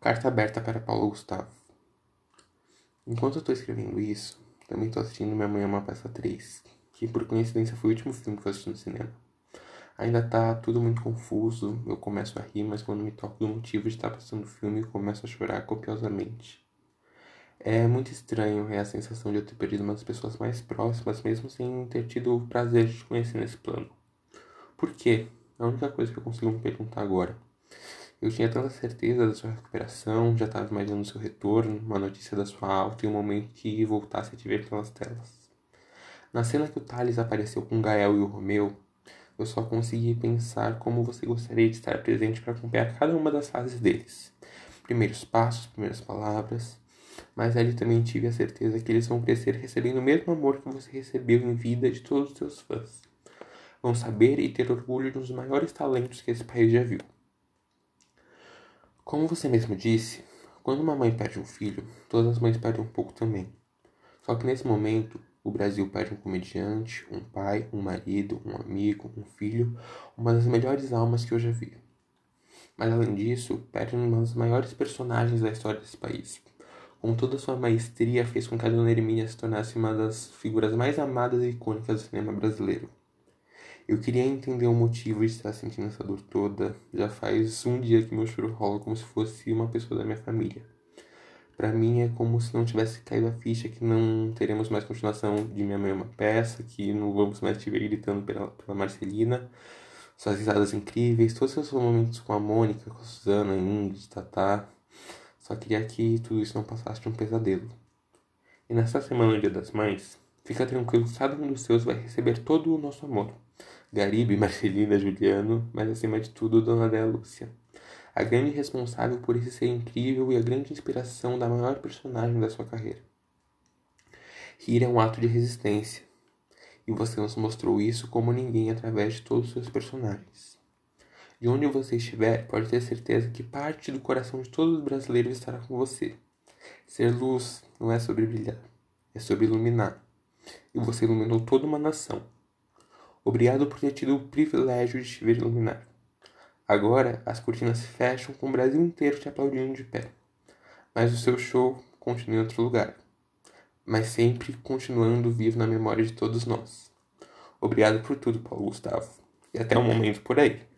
Carta aberta para Paulo Gustavo. Enquanto eu tô escrevendo isso, também tô assistindo Minha Mãe é uma Peça 3, que por coincidência foi o último filme que eu assisti no cinema. Ainda tá tudo muito confuso, eu começo a rir, mas quando me toco do motivo de estar passando o filme, começo a chorar copiosamente. É muito estranho é a sensação de eu ter perdido uma das pessoas mais próximas, mesmo sem ter tido o prazer de te conhecer nesse plano. Por quê? É a única coisa que eu consigo me perguntar agora. Eu tinha tanta certeza da sua recuperação, já estava imaginando seu retorno, uma notícia da sua alta e um momento que voltasse a te ver pelas telas. Na cena que o Thales apareceu com Gael e o Romeu, eu só consegui pensar como você gostaria de estar presente para acompanhar cada uma das fases deles. Primeiros passos, primeiras palavras, mas ali também tive a certeza que eles vão crescer recebendo o mesmo amor que você recebeu em vida de todos os seus fãs. Vão saber e ter orgulho dos maiores talentos que esse país já viu. Como você mesmo disse, quando uma mãe perde um filho, todas as mães perdem um pouco também. Só que nesse momento, o Brasil perde um comediante, um pai, um marido, um amigo, um filho, uma das melhores almas que eu já vi. Mas além disso, perde uma das maiores personagens da história desse país. Com toda sua maestria, fez com que a Dona Hermínia se tornasse uma das figuras mais amadas e icônicas do cinema brasileiro. Eu queria entender o motivo de estar sentindo essa dor toda. Já faz um dia que meu choro rola como se fosse uma pessoa da minha família. Para mim é como se não tivesse caído a ficha que não teremos mais continuação de Minha Mãe uma Peça, que não vamos mais te ver gritando pela, pela Marcelina. Suas risadas incríveis, todos os seus momentos com a Mônica, com a Suzana, Ingrid, Tatá. Só queria que tudo isso não passasse de um pesadelo. E nessa semana, Dia das Mães, fica tranquilo cada um dos seus vai receber todo o nosso amor. Garibe, Marcelina, Juliano, mas acima de tudo, Dona Déa Lúcia. A grande responsável por esse ser incrível e a grande inspiração da maior personagem da sua carreira. Rir é um ato de resistência, e você nos mostrou isso como ninguém através de todos os seus personagens. De onde você estiver, pode ter certeza que parte do coração de todos os brasileiros estará com você. Ser luz não é sobre brilhar, é sobre iluminar. E você iluminou toda uma nação. Obrigado por ter tido o privilégio de te ver iluminar. Agora as cortinas fecham com o Brasil inteiro te aplaudindo de pé. Mas o seu show continua em outro lugar. Mas sempre continuando vivo na memória de todos nós. Obrigado por tudo, Paulo Gustavo. E até um momento por aí.